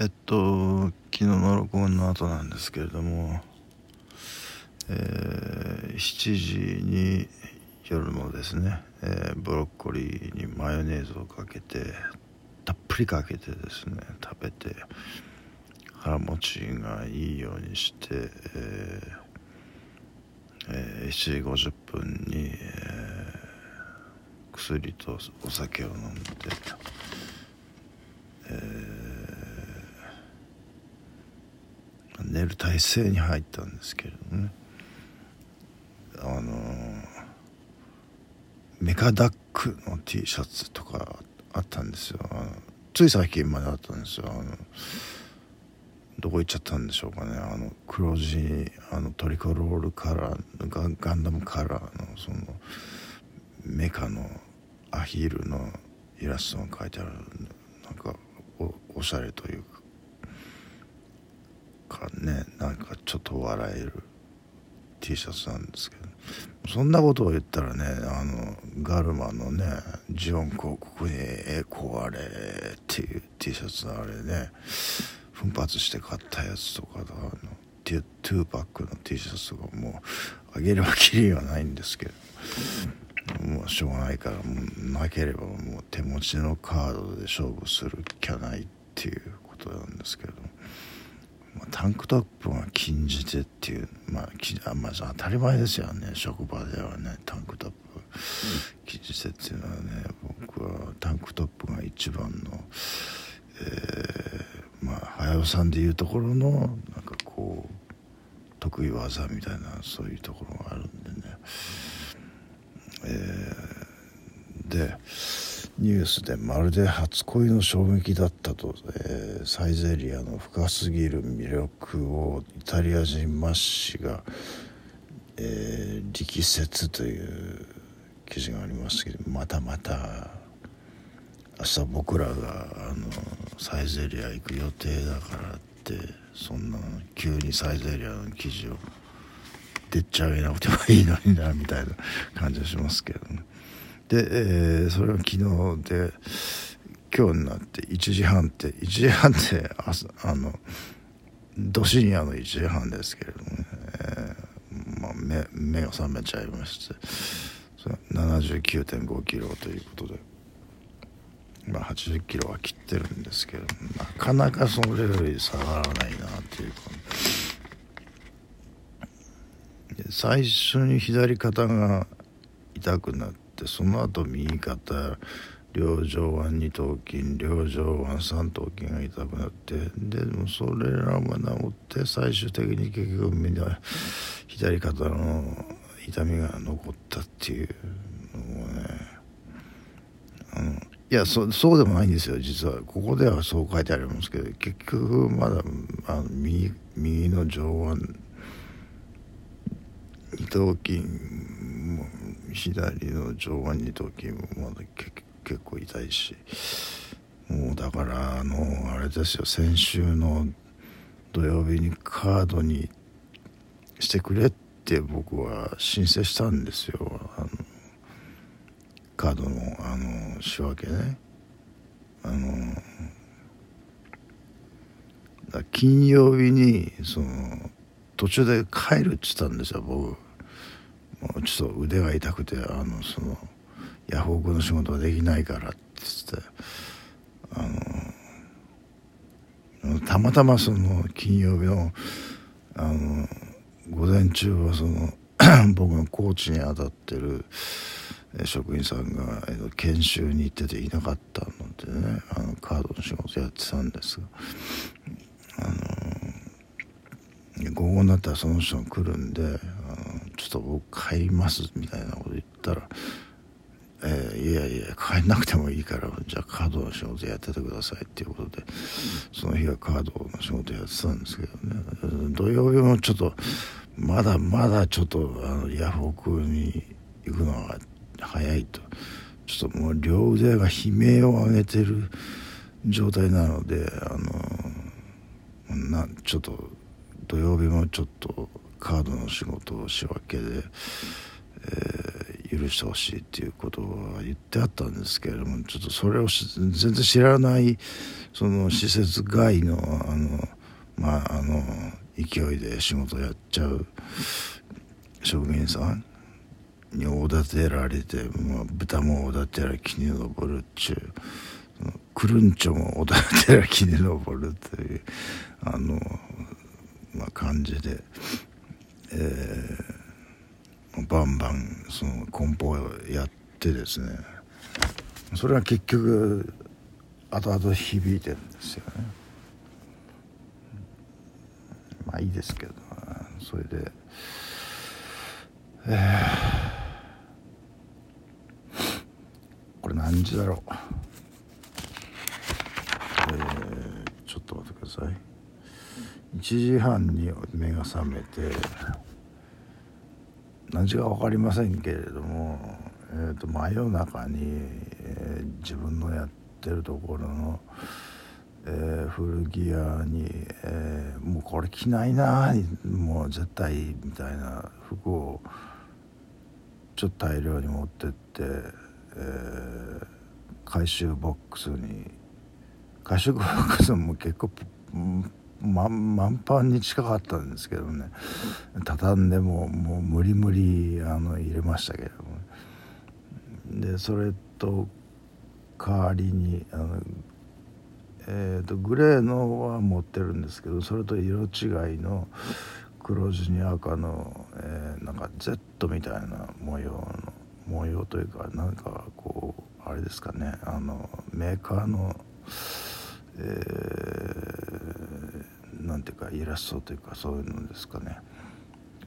えっと昨日の録音の後なんですけれども、えー、7時に夜のですね、えー、ブロッコリーにマヨネーズをかけてたっぷりかけてですね食べて腹持ちがいいようにして、えーえー、7時50分に、えー、薬とお酒を飲んで、えー寝る体勢に入ったんですけれどね。あのメカダックの T シャツとかあったんですよ。つい最近まであったんですよ。あのどこ行っちゃったんでしょうかね。あの黒地あのトリコロールカラーガガンダムカラーのそのメカのアヒルのイラストが描いてあるなんかおおしゃれというか。かねなんかちょっと笑える T シャツなんですけどそんなことを言ったらねあのガルマのねジオン公国に「栄光あれ」っていう T シャツのあれね奮発して買ったやつとかあの2Pac の T シャツとかもうあげればきりはないんですけどもうしょうがないからもうなければもう手持ちのカードで勝負するきゃないっていうことなんですけど。タンクトップが禁じてっていう、まあ、きあまあ、当たり前ですよね。職場ではねタンクトップ禁じてっていうのはね僕はタンクトップが一番の、えー、まあ早尾さんでいうところのなんかこう得意技みたいなそういうところがあるんでね、えー、でニュースでまるで初恋の衝撃だったと、えー、サイゼリアの深すぎる魅力をイタリア人マッシが、えー、力説という記事がありますけどまたまた明日僕らがあのサイゼリア行く予定だからってそんな急にサイゼリアの記事をでっち上げなくてもいいのになみたいな感じがしますけどね。で、えー、それは昨日で今日になって1時半って1時半って朝あのど深夜の1時半ですけれどもね、えーまあ、目目が覚めちゃいまして79.5キロということで。まあ、80キロは切ってるんですけどなかなかそれより下がらないなっていうか最初に左肩が痛くなってってその後右肩両上腕二頭筋両上腕三頭筋が痛くなってでもそれらも治って最終的に結局みんな左肩の痛みが残ったっていうのをねあのいやそそうでもないんですよ実は。ここではそう書いてありますけど結局まだあの右右の上腕二頭筋左の上腕二頭筋もまだ結構痛いしもうだからあのあれですよ先週の土曜日にカードにしてくれって僕は申請したんですよ。あのカードのあの仕分けね。あの金曜日にその途中で帰るっつったんですよ僕。ちょっと腕が痛くてあのそのヤフオクの仕事ができないからって言ってあのたまたまその金曜日のあの午前中はその 僕のコーチに当たってる職員さんが研修に行ってていなかったのでねあのカードの仕事やってたんですがあの午後になったらその人が来るんでちょっと僕帰りますみたいなこと言ったら、えー、いやいや帰んなくてもいいからじゃあカードの仕事やっててくださいっていうことでその日はカードの仕事やってたんですけどね。土曜日もちょっとまだまだちょっとあのヤフオクに行くのが早いと。ちょっともう両腕が悲鳴を上げてる状態なのであのなちょっと土曜日もちょっとカードの仕事を仕分けで、えー、許してほしいっていうことは言ってあったんですけれどもちょっとそれを全然知らないその施設外のあのまああの勢いで仕事やっちゃう職員さんにおだてられて、まあ、豚もおだてら木に登るっちゅうクルンチョもおだてら木に登るというあの、まあ、感じで、えー、バンバンその梱包をやってですねそれは結局後々響いてるんですよね。まあいいですけどそれで。えー、これ何時だろう、えー、ちょっと待ってください1時半に目が覚めて何時か分かりませんけれども、えーと、真夜中に、えー、自分のやってるところの、えー、古着屋に、えー、もうこれ着ないなもう絶対みたいな服をちょっと大量に持ってって、えー、回収ボックスに回収ボックスも結構ま満帆に近かったんですけどね。畳んでももう無理無理あの入れましたけども。でそれと代わりにあの、えーと、とグレーのは持ってるんですけどそれと色違いの黒地に赤の、えー、なんか Z みたいな模様の模様というかなんかこうあれですかねあのメーカーの、えー、なんていうかイラストというかそういうのですかね。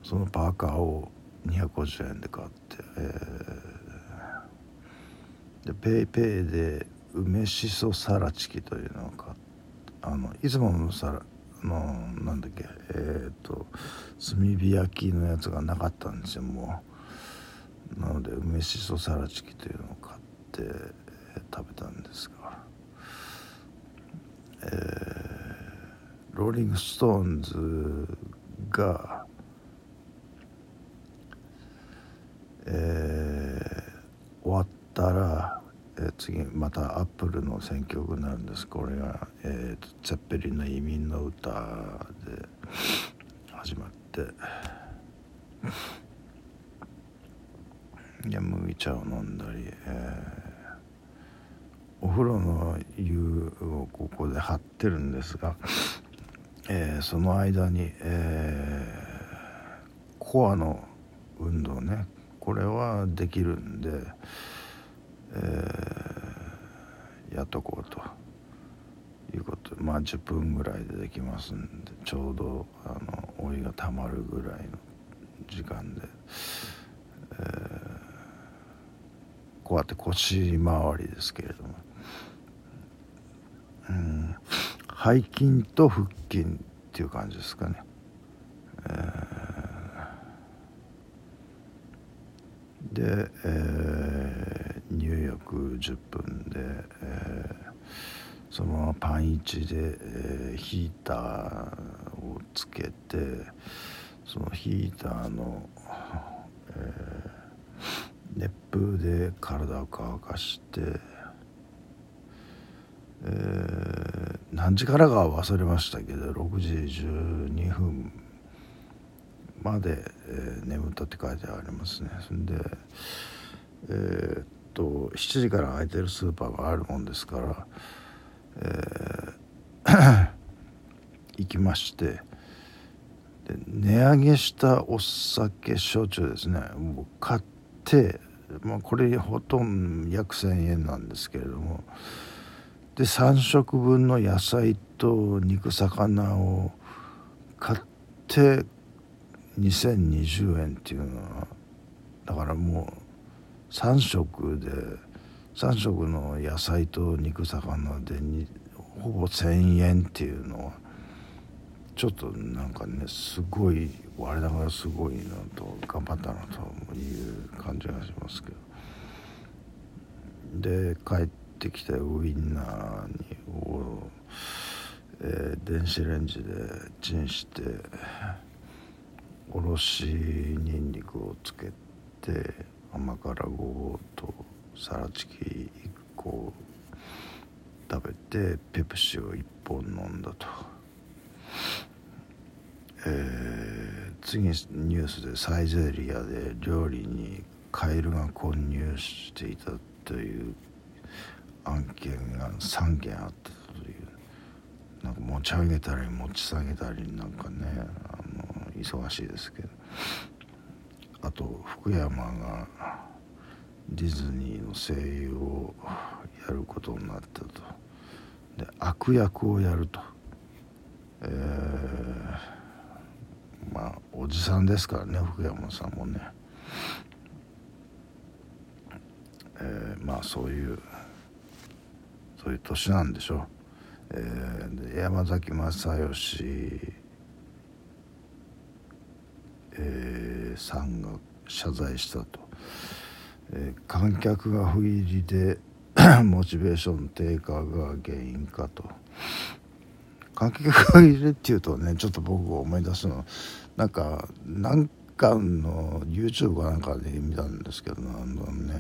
そのパーカーを250円で買って、えー、でペイペイで梅しそさらチキというのを買ってあのいつものさらのなんだっけえっ、ー、と炭火焼きのやつがなかったんですよもう。なので梅しそさらチキというのを買って、えー、食べたん、えー、ローリング・ストーンズがえー、終わったらえ次またアップルの選曲になるんです。これが、えーと、ゼッペリンの移民の歌で始まって。で麦茶を飲んだり、えー、お風呂の湯をここで張ってるんですが、えー、その間に、えー、コアの運動ね。これはできるんで。えー、やっとこうと。いうこと。まあ10分ぐらいでできますんでちょうどあのお湯がたまるぐらいの時間で、えー、こうやって腰回りですけれども、うん、背筋と腹筋っていう感じですかね。えー、で、えー入浴10分で、えー、そのままパン1で、えー、ヒーターをつけてそのヒーターの、えー、熱風で体を乾かして、えー、何時からかは忘れましたけど6時12分まで、えー、眠ったって書いてありますね。そんでえー、と7時から開いてるスーパーがあるもんですから、えー、行きましてで値上げしたお酒焼酎ですねもう買って、まあ、これほとんど約1,000円なんですけれどもで3食分の野菜と肉魚を買って2020円っていうのはだからもう3食で3食の野菜と肉魚でにほぼ1,000円っていうのはちょっとなんかねすごい我ながらすごいなと頑張ったなという感じがしますけど。で帰ってきてウインナーにを、えー、電子レンジでチンしておろしにんにくをつけて甘辛ごぼうとサラチキ1個食べてペプシを1本飲んだと、えー、次ニュースでサイゼリアで料理にカエルが混入していたという案件が3件あったというなんか持ち上げたり持ち下げたりなんかねあの忙しいですけど。あと福山がディズニーの声優をやることになったと。で悪役をやると。えー、まあおじさんですからね福山さんもね。えー、まあそういうそういう年なんでしょう、えー、山崎正義、えー、さんが謝罪したと、えー、観客が不入りで モチベーション低下が原因かと。観客が不入りっていうとねちょっと僕が思い出すのなんかなんかの YouTube かなんかで見たんですけどあのね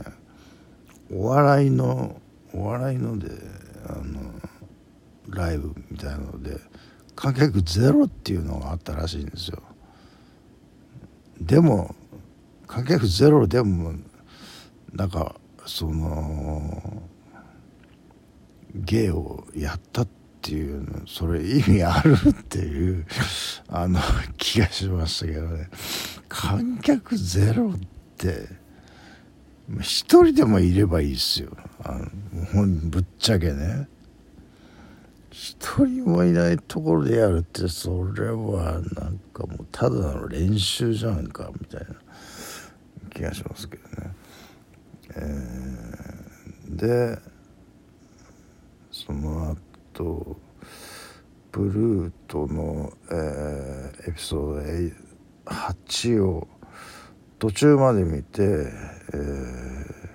お笑いのお笑いのであのライブみたいなので観客ゼロっていうのがあったらしいんですよ。でも観客ゼロでもなんかその芸をやったっていうのそれ意味あるっていうあの気がしましたけどね。観客ゼロって一人でもいればいいっすよあのぶっちゃけね一人もいないところでやるってそれはなんかもうただの練習じゃんかみたいな気がしますけどね。えー、でその後ブルートの、えー、エピソード8を途中まで見て、えー、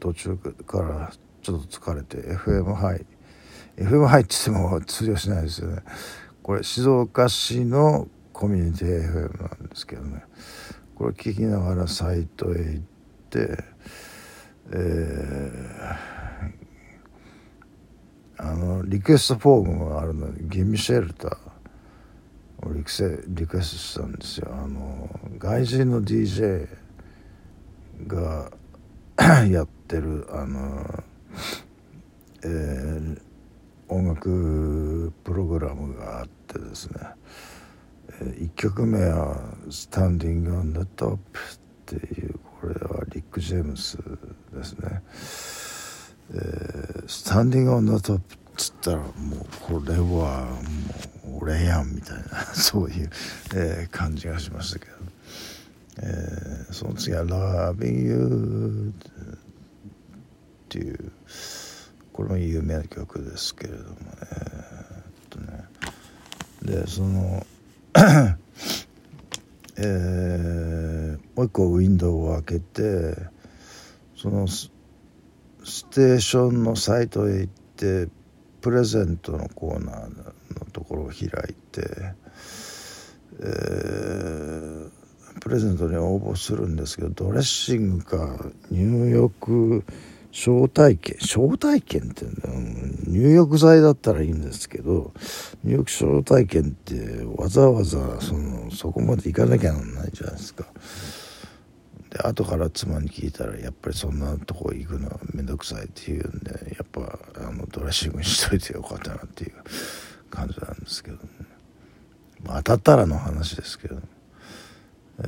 途中からちょっと疲れて FM ハイ FM ハイって言っても通用しないですよね。これ静岡市のコミュニティ FM なんですけどね。これ聞きながらサイトへ行ってえー、あのリクエストフォームがあるのでギミシェルターをリクセリクエストしたんですよ。あの外人の DJ がやってるあの、えー、音楽プログラムがあってですね、えー、1曲目は「スタンディング・オン・ザ・トップ」っていうこれはリック・ジェームスですね、えー、スタンディング・オン・ザ・トップっつったらもうこれはもう俺やんみたいな そういう、えー、感じがしましたけど、えー、その次は「Loving You」っていうこれも有名な曲ですけれどもね。えっとね。でその えー、もう一個ウィンドウを開けてそのステーションのサイトへ行ってプレゼントのコーナーのところを開いて、えー、プレゼントに応募するんですけどドレッシングか入浴招待券招待券ってうん入浴剤だったらいいんですけど入浴招待券ってわざわざそのそこまで行かなきゃなんないじゃないですか。で後から妻に聞いたらやっぱりそんなとこ行くのは面倒くさいって言うんでやっぱあのドレッシングにしといてよかったなっていう感じなんですけどね、まあ、当たったらの話ですけど、え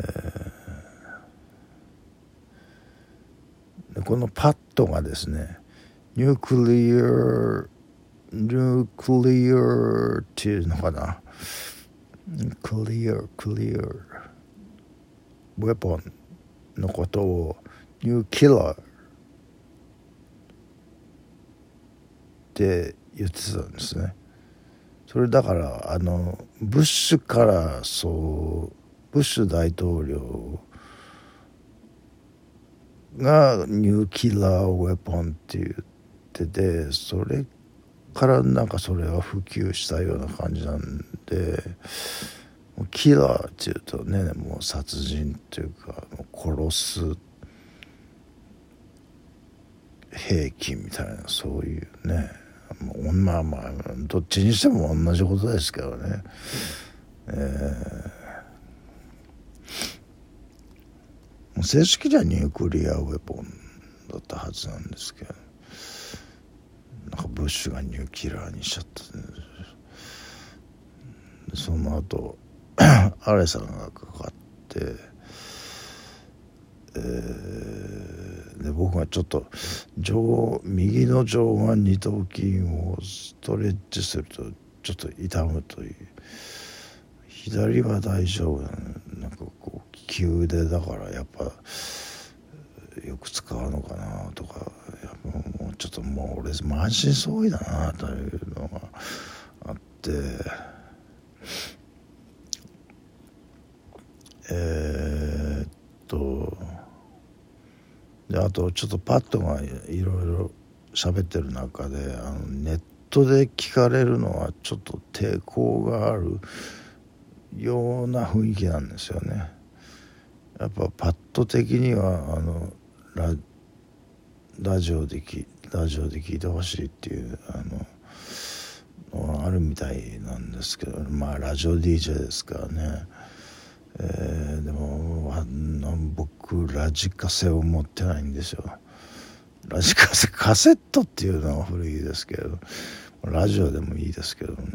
ー、このパッドがですねnuclear nuclear っていうのかな？ nuclear nuclear weapon のことを nucular って言ってたんですね。それだからあのブッシュからそうブッシュ大統領がニューキラーウェポンって言っててそれからなんかそれは普及したような感じなんでキラーっていうとねもう殺人っていうか殺す兵器みたいなそういうねまあまあどっちにしても同じことですけどね、えー、正式にはニュークリアウェポンだったはずなんですけどなんかブッシュがニューキラーにしちゃった、その後 アレさんがかかってえー、で僕がちょっと上右の上腕二頭筋をストレッチするとちょっと痛むという左は大丈夫ななんかこう利き腕だからやっぱよく使うのかなとかもうちょっともう俺満身創痍だなというのがあってえー、っとであとちょっとパッドがいろいろ喋ってる中であのネットで聞かれるのはちょっと抵抗があるような雰囲気なんですよね。やっぱパッド的にはあのララジオできラジオで聞いてほしいっていうあののあるみたいなんですけどまあラジオ DJ ですからね。えー、でもあの僕ラジカセを持ってないんですよラジカセカセットっていうのは古いですけどラジオでもいいですけどね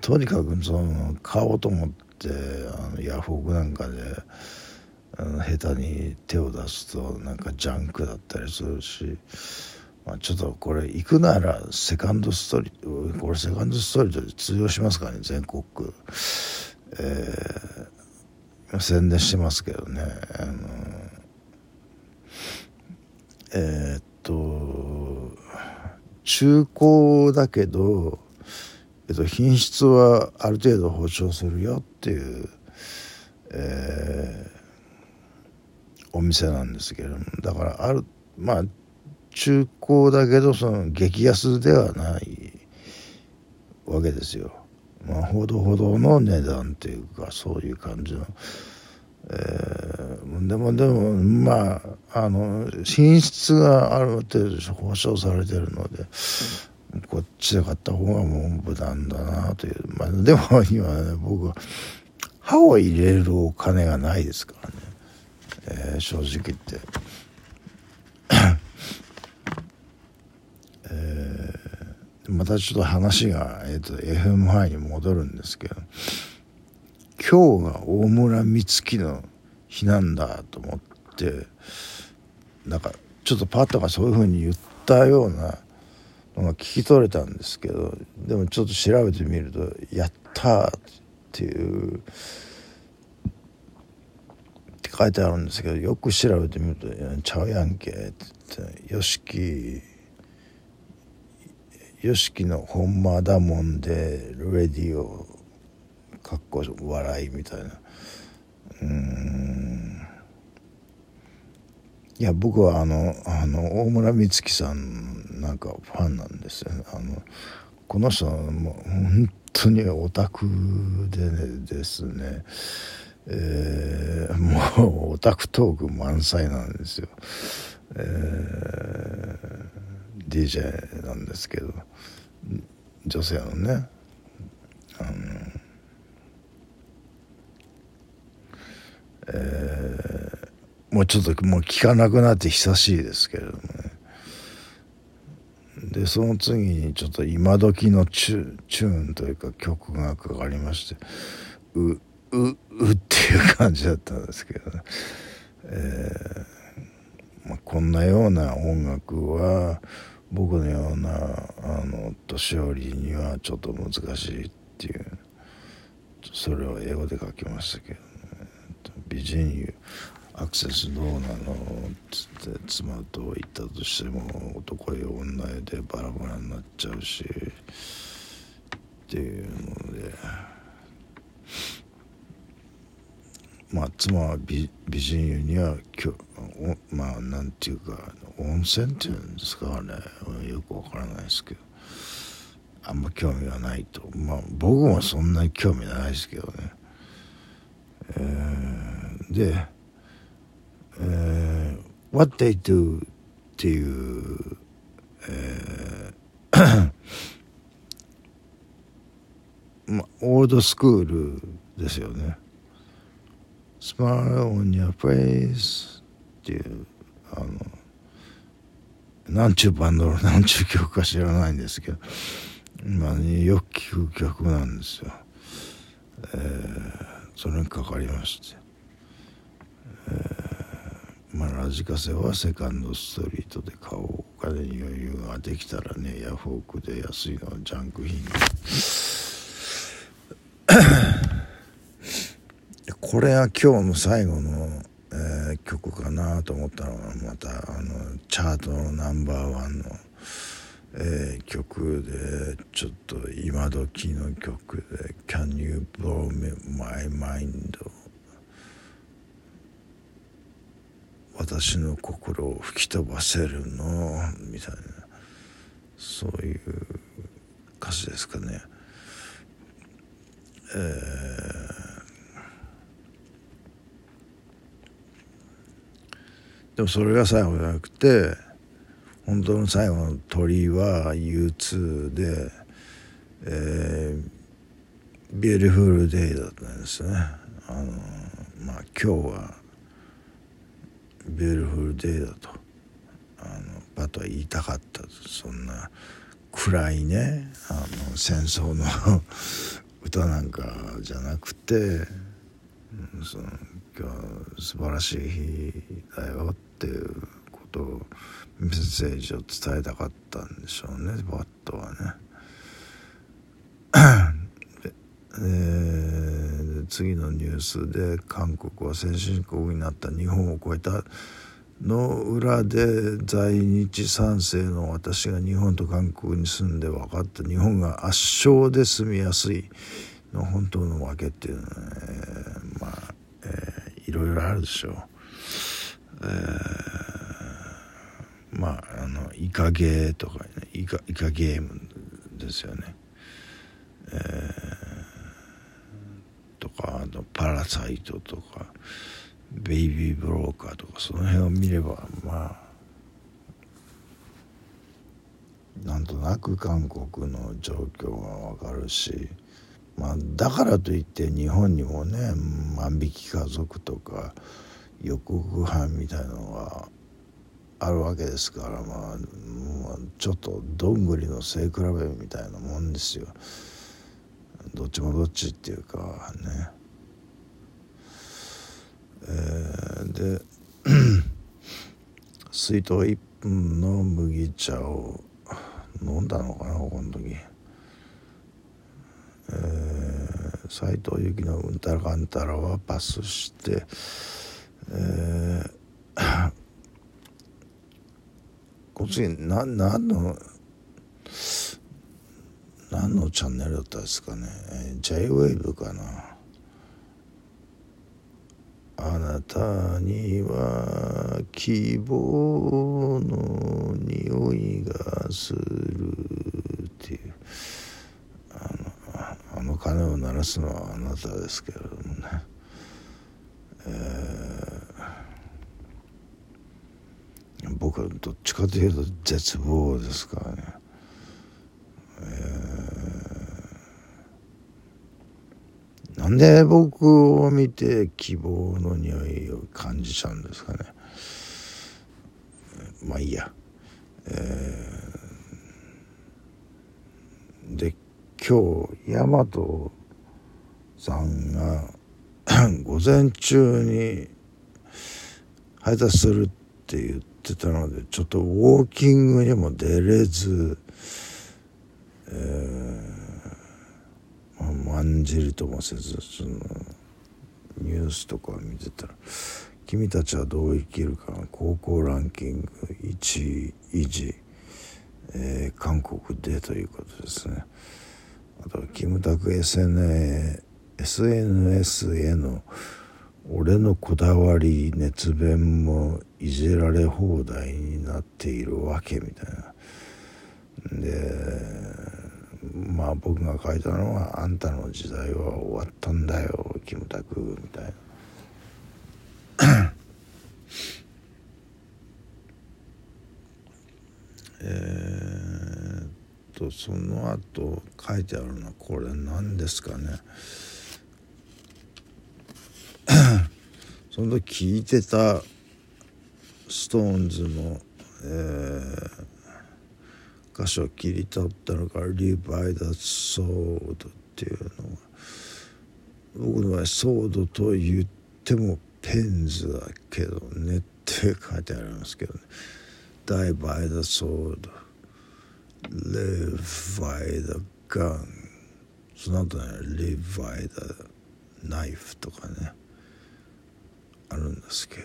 とにかくその買おうと思ってあのヤフオクなんかで下手に手を出すとなんかジャンクだったりするし、まあ、ちょっとこれ行くならセカンドストリートこれセカンドストリートで通用しますかね全国区。えー、宣伝してますけどねあのえー、っと中古だけど、えっと、品質はある程度保証するよっていう、えー、お店なんですけれどもだからあるまあ中古だけどその激安ではないわけですよ。まあ、ほどほどの値段っていうかそういう感じの、えー、でもでもまああの品質がある程度保証されてるのでこっちで買った方がもう無難だなというまあでも今ね僕は歯を入れるお金がないですからね、えー、正直言って。またちょっと話が、えーと、FM 範囲に戻るんですけど今日が大村美月の日なんだと思ってなんかちょっとパッとがそういうふうに言ったようなのが聞き取れたんですけどでもちょっと調べてみると「やった!」っていうって書いてあるんですけどよく調べてみると「ちゃうやんけ」って言って「よしき」よしきのほんまだもんでレディオかっこ笑いみたいなうんいや僕はあのあの大村美月さんなんかファンなんですよね。あのこの人はもう本当にオタクで、ね、ですね。えー、もうオタクトーク満載なんですよ、えー、DJ なんですけど。女性のね。あのえー、もうちょっともう聞かなくなって久しいですけれどもね。でその次にちょっと今時のチュチューンというか曲がかかりましてうううっていう感じだったんですけどね、えーまあ、こんなような音楽は僕のようなあの年寄りにはちょっと難しいっていうそれを英語で書きましたけど、ね、美人にアクセスどうなの？っつって妻と言ったとしても男や女でバラバラになっちゃうし。っていうので。まあ妻は美美人湯にはきょまあなんていうか温泉っていうんですかねよくわからないですけど。あんま興味がないと。まあ僕もそんなに興味ないですけどね、えー、で、えー「What they do」っていう、えー ま、オールドスクールですよね。Smile on your face っていうあのなんちゅうバンドの なんちゅう曲か知らないんですけどまあ、ね、よく聴く曲なんですよ。えー、それにかかりまして。まあ、ラジカセはセカンドストリートで買おうお金に余裕ができたらねヤフオクで安いのはジャンク品 これは今日の最後の、えー、曲かなと思ったのがまたあのチャートのナンバーワンの、えー、曲でちょっと今時の曲で「Can you blow my mind?」私の心を吹き飛ばせるの？みたいなそういう歌詞ですかね。えー、でもそれが最後じゃなくて本当の最後のトリは U2 で、えー、 Beautiful Day だったんですね。あのまあ今日は beautiful day だとあのパトは言いたかったそんな暗いねあの戦争の 歌なんかじゃなくてその今日素晴らしい日だよっていうことをメッセージを伝えたかったんでしょうねバットはね。え次のニュースで韓国は先進国になった日本を超えたの裏で在日三世の私が日本と韓国に住んで分かった日本が圧勝で住みやすいの本当の訳っていうのは、ね、まあ、えー、いろいろあるでしょう。えー、まああのイカゲーとか、ね、イカイカゲームですよね。えー、かあとパラサイトとか。ベイビーブローカーとかその辺を見ればまあなんとなく韓国の状況がわかるし、まあ、だからといって日本にもね万引き家族とか予告犯みたいのがあるわけですから、まあ、ちょっとどんぐりの背比べみたいなもんですよ。どっちもどっちっていうかね。えー、で 水筒1分の麦茶を飲んだのかなこの時。えー、斉藤由貴のうんたらかんたらはパスして、えー、こっちな何の何のチャンネルだったですかね。JWAVE かな。あなたには希望の匂いがするっていう。あのあの鐘を鳴らすのはあなたですけれどもね、えー、僕はどっちかというと絶望ですからね、えーなんで僕を見て希望の匂いを感じちゃうんですかね。まあいいや、えー、で今日大和さんが 午前中に配達するって言ってたのでちょっとウォーキングにも出れず、えー案じるともせずそのニュースとか見てたら「君たちはどう生きるか」高校ランキング1位維持、えー、韓国でということですね。あとはキムタク SNS, SNS への俺のこだわり熱弁もいじられ放題になっているわけみたいな。でまあ僕が書いたのは「あんたの時代は終わったんだよキムタク」みたいな。え、っとその後書いてあるのはこれ何ですかね その時聞いてたストーンズの、えー、箇所切り取ったのが「Live by the Sword」っていうのが僕の場合ソードと言ってもペンズだけどねって書いてありますけどね「Die by the sword」「Live by the gun」その後ね「Live by the knife」とかね。あるんですけど、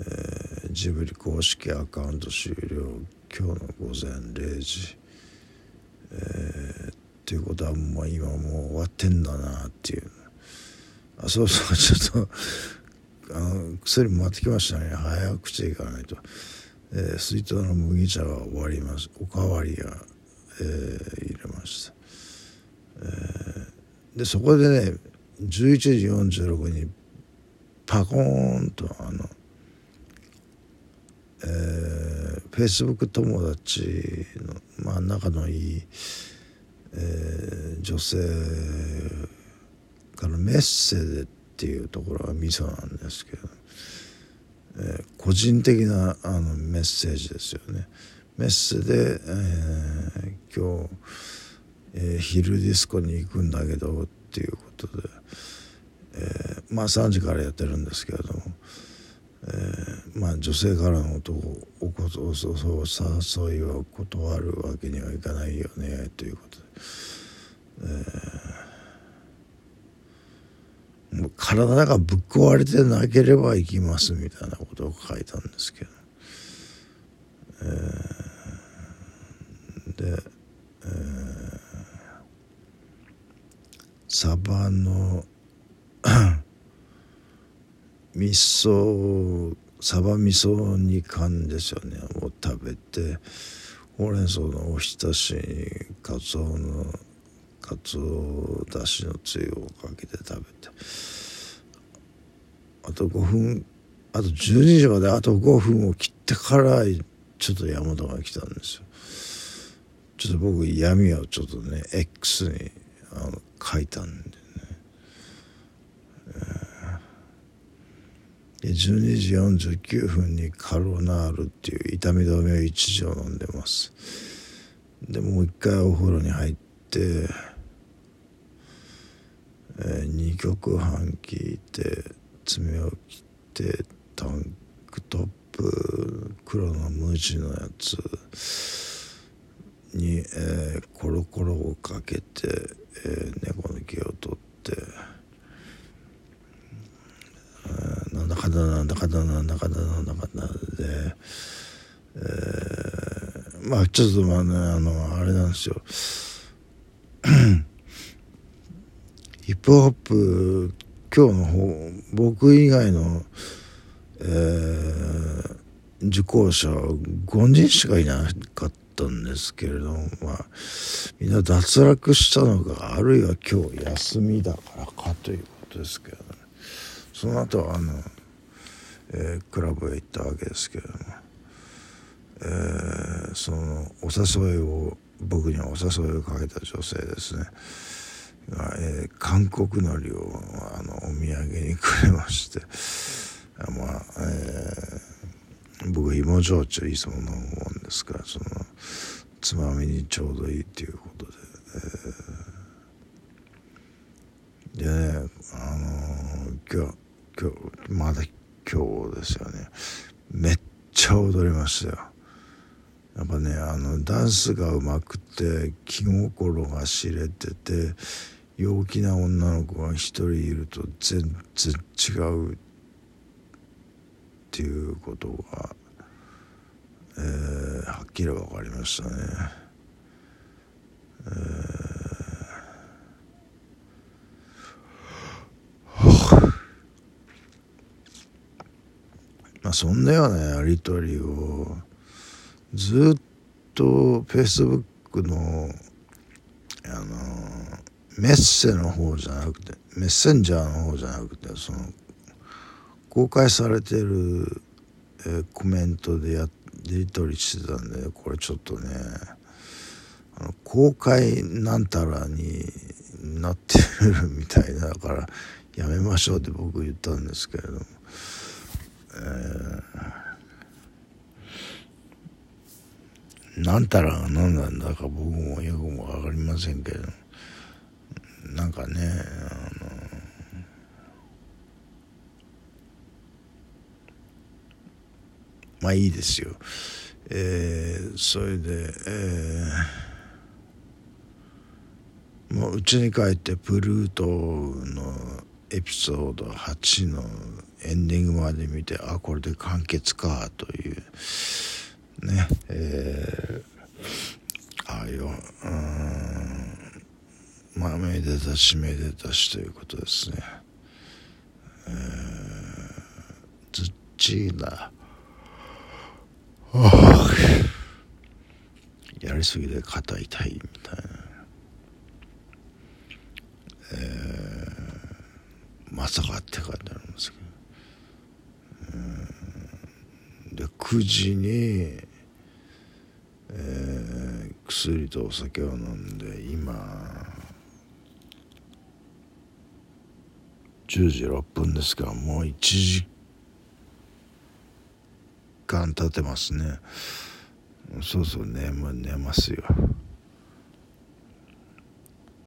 えー、ジブリ公式アカウント終了今日の午前0時、えー、っていうことはもう今もう終わってんだなっていう。あそうそうちょっとあの薬も回ってきましたね。早口でいかないと、えー、水筒の麦茶が終わります。おかわりが、えー、入れました、えー、でそこでね11時46分にパコーンとあのえー、フェイスブック友達の、まあ、仲のいい、えー、女性からメッセージっていうところがミソなんですけど、えー、個人的なあのメッセージですよね。メッセで、えー、今日、えー、昼ディスコに行くんだけどっていうことで、えー、まあ3時からやってるんですけれども、えー、まあ女性からの男おことそう誘いを断るわけにはいかないよねということで、えー、もう体がぶっ壊れてなければ行きますみたいなことを書いたんですけど、えー、で、えー、サバの 味噌サバ味噌煮缶ですよね。を食べてほうれん草のおひたしにかつおのかつおだしのつゆをかけて食べて。あと5分あと12時まであと5分を切ってからちょっと山田が来たんですよ。ちょっと僕闇をちょっとね X にあの書いたんで12時49分にカロナールっていう痛み止めを1錠飲んでます。でもう一回お風呂に入って、えー、2曲半聞いて爪を切ってタンクトップ黒の無地のやつに、えー、コロコロをかけて、えー、猫の毛を取ってなんだかだなんだかだなんだかだなんだかだで、えー、まあちょっとまあねあのあれなんですよヒップホップ今日の方僕以外の、えー、受講者は5人しかいなかったんですけれどもまあみんな脱落したのかあるいは今日休みだからかということですけどねその後あの、えー、クラブへ行ったわけですけれども、えー、そのお誘いを僕にはお誘いをかけた女性ですね。が、えー、韓国のりをあのお土産にくれましてまあ、えー、僕芋焼酎いつも飲むもんですからそのつまみにちょうどいいっていうことで、えー、でねあのー、今日今日まだ今日ですよねめっちゃ踊りましたよやっぱねあのダンスがうまくて気心が知れてて陽気な女の子が一人いると全然違うっていうことが、えー、はっきり分かりましたね。えーまあ、そんなようなやり取りをずっとフェイスブックのあのメッセの方じゃなくてメッセンジャーの方じゃなくてその公開されてる、えー、コメントでややり取りしてたんでこれちょっとねあの公開なんたらになってるみたいだからやめましょうって僕言ったんですけれども、えー、たらが何なんだか僕もよくも分かりませんけどなんかねあのまあいいですよ。えー、それで、えー、もううちに帰ってプルートのエピソード8のエンディングまで見てあこれで完結かという。ねえー、ああいうんまあめでたしめでたしということですね。えー、ずっちーなあやりすぎで肩痛いみたいな、えー、まさかって書いてあるんですけど、で9時に、えー、薬とお酒を飲んで今10時6分ですか。らもう1時間経てますね。そうそうね寝ますよ。